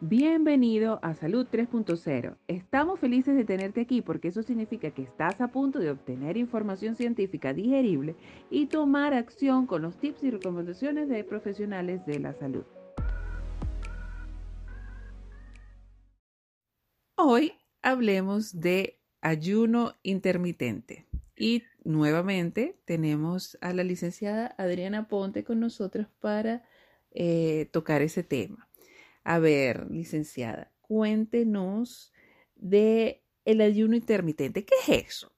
Bienvenido a Salud 3.0. Estamos felices de tenerte aquí porque eso significa que estás a punto de obtener información científica digerible y tomar acción con los tips y recomendaciones de profesionales de la salud. Hoy hablemos de ayuno intermitente y nuevamente tenemos a la licenciada Adriana Ponte con nosotros para eh, tocar ese tema. A ver, licenciada, cuéntenos de el ayuno intermitente. ¿Qué es eso?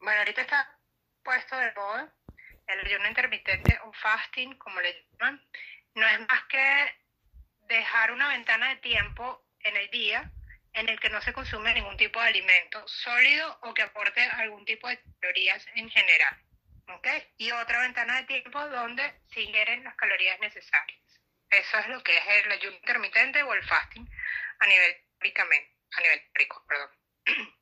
Bueno, ahorita está puesto de moda el ayuno intermitente o fasting, como le llaman. No es más que dejar una ventana de tiempo en el día en el que no se consume ningún tipo de alimento sólido o que aporte algún tipo de calorías en general. ¿ok? Y otra ventana de tiempo donde se ingieren las calorías necesarias. Eso es lo que es el ayuno intermitente o el fasting a nivel a nivel rico, perdón.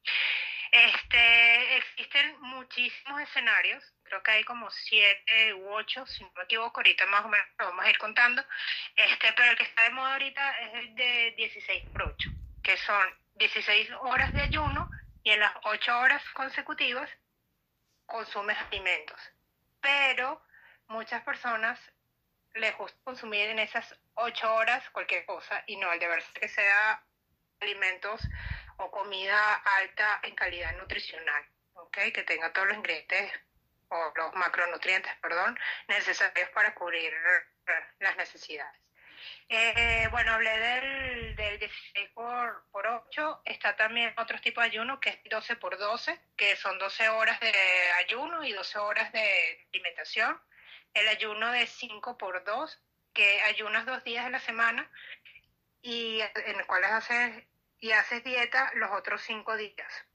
Este, existen muchísimos escenarios, creo que hay como siete u ocho, si no me equivoco, ahorita más o menos lo vamos a ir contando, este, pero el que está de moda ahorita es el de 16 por 8, que son 16 horas de ayuno y en las 8 horas consecutivas consumes alimentos. Pero muchas personas les gusta consumir en esas ocho horas cualquier cosa y no el deber que sea alimentos o comida alta en calidad nutricional, ¿ok? Que tenga todos los ingredientes o los macronutrientes, perdón, necesarios para cubrir las necesidades. Eh, bueno, hablé del, del 16 por, por 8, está también otro tipo de ayuno que es 12 por 12, que son 12 horas de ayuno y 12 horas de alimentación el ayuno de 5 por 2, que ayunas dos días de la semana y en los cuales haces y haces dieta los otros cinco días,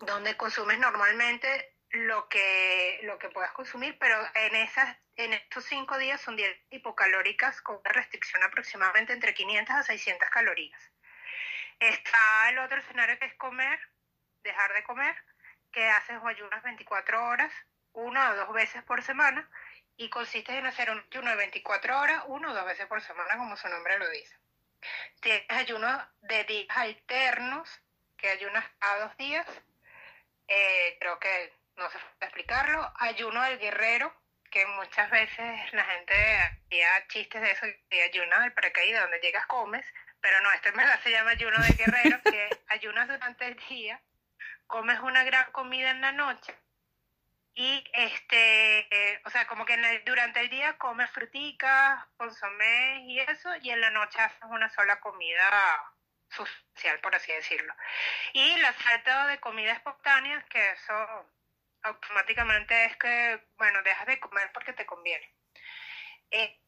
donde consumes normalmente lo que lo que puedas consumir, pero en esas en estos cinco días son dietas hipocalóricas con una restricción aproximadamente entre 500 a 600 calorías. Está el otro escenario que es comer, dejar de comer, que haces ayunas 24 horas, una o dos veces por semana, y consiste en hacer un ayuno de 24 horas, uno o dos veces por semana, como su nombre lo dice. Tienes ayuno de días alternos, que ayunas a dos días, eh, creo que no se puede explicarlo. Ayuno del guerrero, que muchas veces la gente hacía chistes de eso, de ayuno del paracaídas, donde llegas comes, pero no, esto en verdad se llama ayuno del guerrero, que ayunas durante el día, comes una gran comida en la noche y este, eh, o sea, como que durante el día comes fruticas, consomés y eso, y en la noche haces una sola comida social, por así decirlo. Y la salto de comida espontánea, que eso automáticamente es que, bueno, dejas de comer porque te conviene. Eh,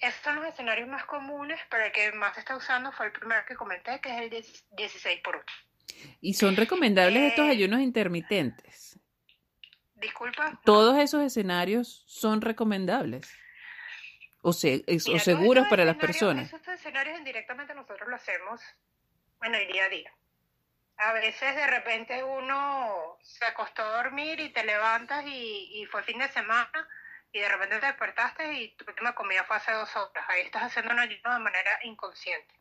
estos son los escenarios más comunes, pero el que más se está usando fue el primero que comenté, que es el 16 por 8. ¿Y son recomendables estos eh, ayunos intermitentes? Disculpa. Todos esos escenarios son recomendables o, seguros para las personas. Esos escenarios indirectamente nosotros lo hacemos, bueno, el día a día. A veces de repente uno se acostó a dormir y te levantas y, fue fin de semana y de repente te despertaste y tu última comida fue hace dos horas. Ahí estás haciendo un ayuno de manera inconsciente.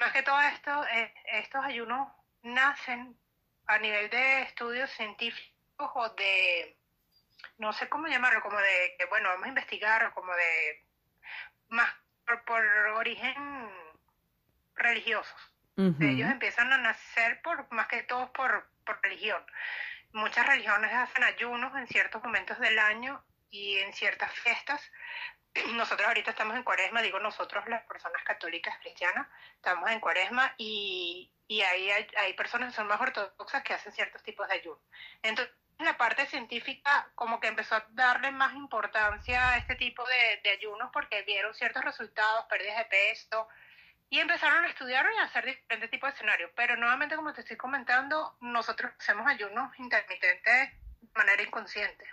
Más que todo esto, eh, estos ayunos nacen a nivel de estudios científicos o de, no sé cómo llamarlo, como de que, bueno, vamos a investigar, como de, más por, origen religiosos. Ellos empiezan a nacer por, más que todo por, por religión. Muchas religiones hacen ayunos en ciertos momentos del año y en ciertas fiestas. Nosotros ahorita estamos en cuaresma, digo nosotros las personas católicas cristianas, estamos en cuaresma y, y ahí hay, hay personas que son más ortodoxas que hacen ciertos tipos de ayuno. Entonces, la parte científica como que empezó a darle más importancia a este tipo de, ayunos porque vieron ciertos resultados, pérdidas de peso, y empezaron a estudiar y a hacer diferentes tipos de escenarios. Pero nuevamente, como te estoy comentando, nosotros hacemos ayunos intermitentes de manera inconsciente.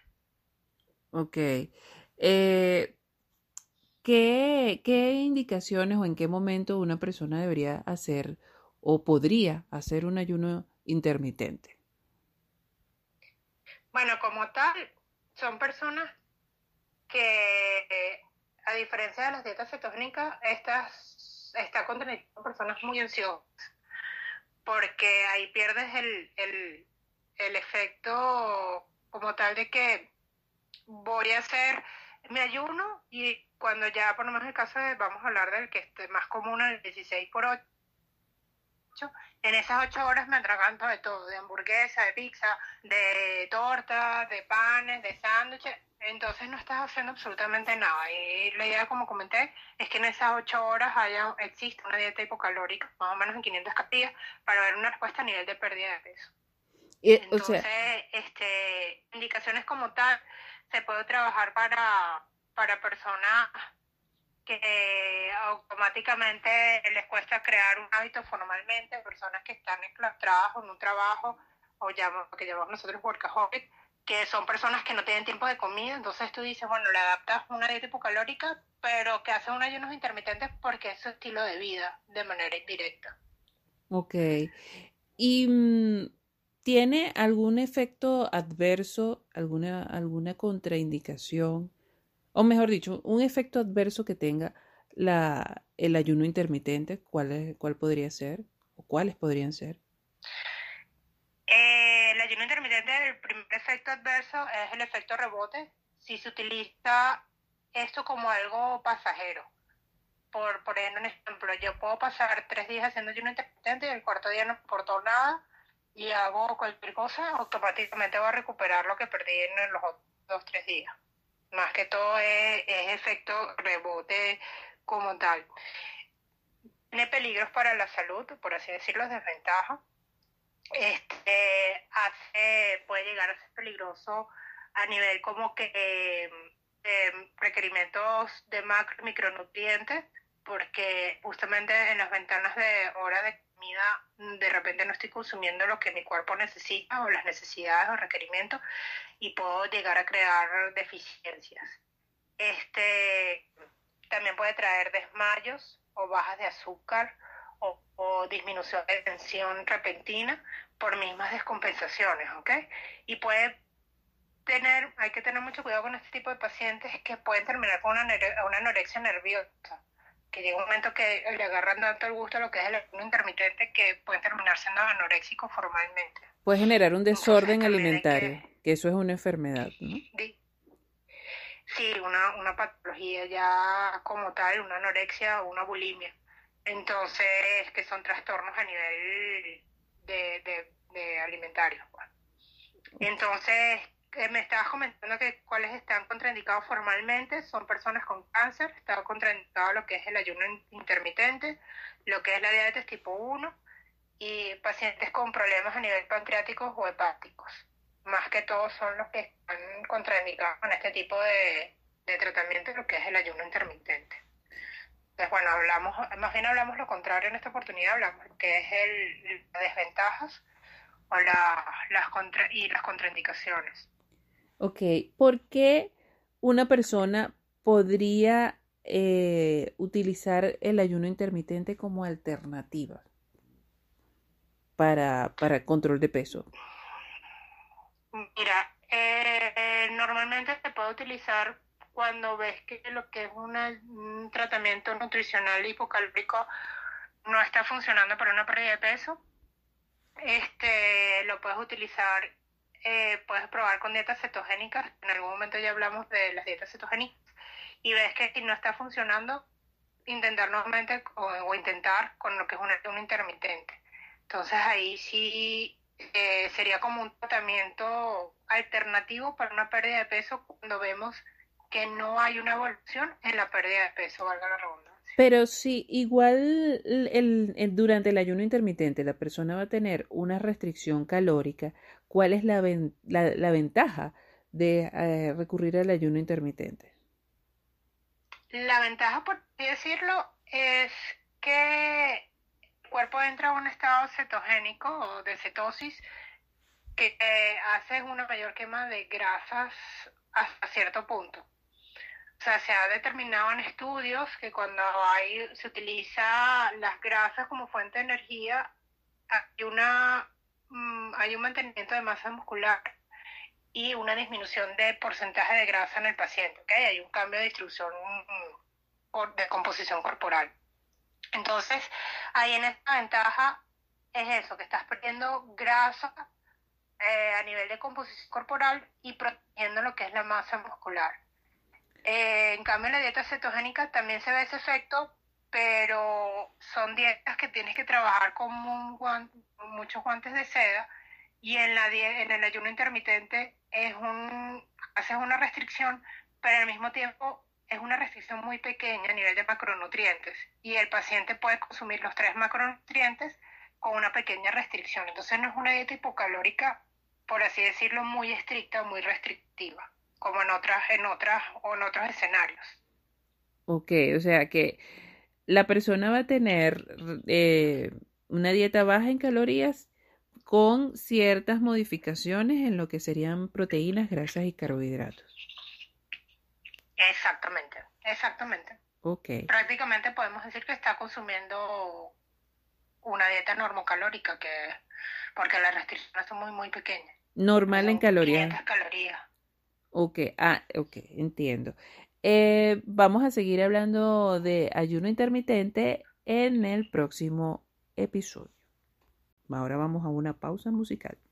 Ok. Eh, ¿qué, ¿Qué indicaciones o en qué momento una persona debería hacer o podría hacer un ayuno intermitente? Bueno, como tal, son personas que a diferencia de las dietas cetogénicas, estas está contraindicado personas muy ansiosas, porque ahí pierdes el, el, el efecto como tal de que voy a hacer mi ayuno y cuando ya, por lo menos en el caso de, vamos a hablar del que es más común, el 16 por 8, en esas 8 horas me atraganto de todo, de hamburguesa, de pizza, de torta, de panes, de sándwiches, entonces no estás haciendo absolutamente nada. Y la idea, como comenté, es que en esas 8 horas haya, existe una dieta hipocalórica, más o menos en 500 calorías, para ver una respuesta a nivel de pérdida de peso. Entonces, este, indicaciones como tal, se puede trabajar para, para personas que automáticamente les cuesta crear un hábito formalmente, personas que están enclaustradas en un trabajo o llamo, que llamamos nosotros workaholic, que son personas que no tienen tiempo de comida, entonces tú dices, bueno, le adaptas una dieta hipocalórica, pero que hacen un ayunos intermitentes porque es su estilo de vida de manera indirecta. Ok. ¿Y mm, tiene algún efecto adverso, alguna, alguna contraindicación? O mejor dicho, un efecto adverso que tenga la, el ayuno intermitente, ¿cuál, ¿cuál podría ser? ¿O cuáles podrían ser? Eh, el ayuno intermitente, el primer efecto adverso es el efecto rebote. Si se utiliza esto como algo pasajero. Por, por ejemplo, yo puedo pasar tres días haciendo ayuno intermitente y el cuarto día no importó nada y hago cualquier cosa, automáticamente voy a recuperar lo que perdí en los dos, tres días más que todo es, efecto rebote como tal. Tiene peligros para la salud, por así decirlo, desventajas. Este hace, puede llegar a ser peligroso a nivel como que eh, requerimientos de macro micronutrientes, porque justamente en las ventanas de hora de de repente no estoy consumiendo lo que mi cuerpo necesita o las necesidades o requerimientos y puedo llegar a crear deficiencias. Este también puede traer desmayos o bajas de azúcar o, o disminución de tensión repentina por mismas descompensaciones, ¿ok? Y puede tener, hay que tener mucho cuidado con este tipo de pacientes que pueden terminar con una, una anorexia nerviosa que llega un momento que le agarran tanto el gusto a lo que es el ayuno intermitente que puede terminar siendo anoréxico formalmente. Puede generar un desorden alimentario, que, eso es una enfermedad, ¿no? Sí, una, una patología ya como tal, una anorexia o una bulimia. Entonces, que son trastornos a nivel de, de, alimentario. Pues. Me estabas comentando que cuáles están contraindicados formalmente son personas con cáncer, está contraindicado lo que es el ayuno intermitente, lo que es la diabetes tipo 1 y pacientes con problemas a nivel pancreáticos o hepáticos. Más que todos son los que están contraindicados con este tipo de, tratamiento, lo que es el ayuno intermitente. Entonces, bueno, hablamos, más bien hablamos lo contrario en esta oportunidad, hablamos que es el, las desventajas o las contra, y las contraindicaciones. Ok, ¿por qué una persona podría eh, utilizar el ayuno intermitente como alternativa para, para control de peso? Mira, eh, normalmente se puede utilizar cuando ves que lo que es un tratamiento nutricional hipocalórico no está funcionando para una pérdida de peso, este, lo puedes utilizar eh, puedes probar con dietas cetogénicas. En algún momento ya hablamos de las dietas cetogénicas. Y ves que si no está funcionando, intentar nuevamente o, intentar con lo que es un intermitente. Entonces ahí sí eh, sería como un tratamiento alternativo para una pérdida de peso cuando vemos que no hay una evolución en la pérdida de peso, valga la redundancia. Pero si igual el, durante el ayuno intermitente la persona va a tener una restricción calórica, ¿cuál es la, la, ventaja de eh, recurrir al ayuno intermitente? La ventaja, por decirlo, es que el cuerpo entra a un estado cetogénico o de cetosis que hace una mayor quema de grasas hasta cierto punto. O sea, se ha determinado en estudios que cuando hay, se utiliza las grasas como fuente de energía, hay, una, mm, hay un mantenimiento de masa muscular y una disminución de porcentaje de grasa en el paciente. ¿okay? Hay un cambio de distribución mm, de composición corporal. Entonces, ahí en esta ventaja es eso, que estás perdiendo grasa eh, a nivel de composición corporal y protegiendo lo que es la masa muscular. Eh, en cambio, en la dieta cetogénica también se ve ese efecto, pero son dietas que tienes que trabajar con, muchos guantes de seda y en, la, en el ayuno intermitente es un, haces una restricción, pero al mismo tiempo es una restricción muy pequeña a nivel de macronutrientes y el paciente puede consumir los tres macronutrientes con una pequeña restricción. Entonces no es una dieta hipocalórica, por así decirlo, muy estricta, muy restrictiva, como en otras, en otras o en otros escenarios. Ok, o sea que la persona va a tener eh, una dieta baja en calorías con ciertas modificaciones en lo que serían proteínas, grasas y carbohidratos. Exactamente, exactamente. Ok. Prácticamente podemos decir que está consumiendo una dieta normocalórica, que, porque las restricciones son muy, muy pequeñas. Normal en calorías. calorías. Ok, ah, ok, entiendo. Eh, vamos a seguir hablando de ayuno intermitente en el próximo episodio. Ahora vamos a una pausa musical.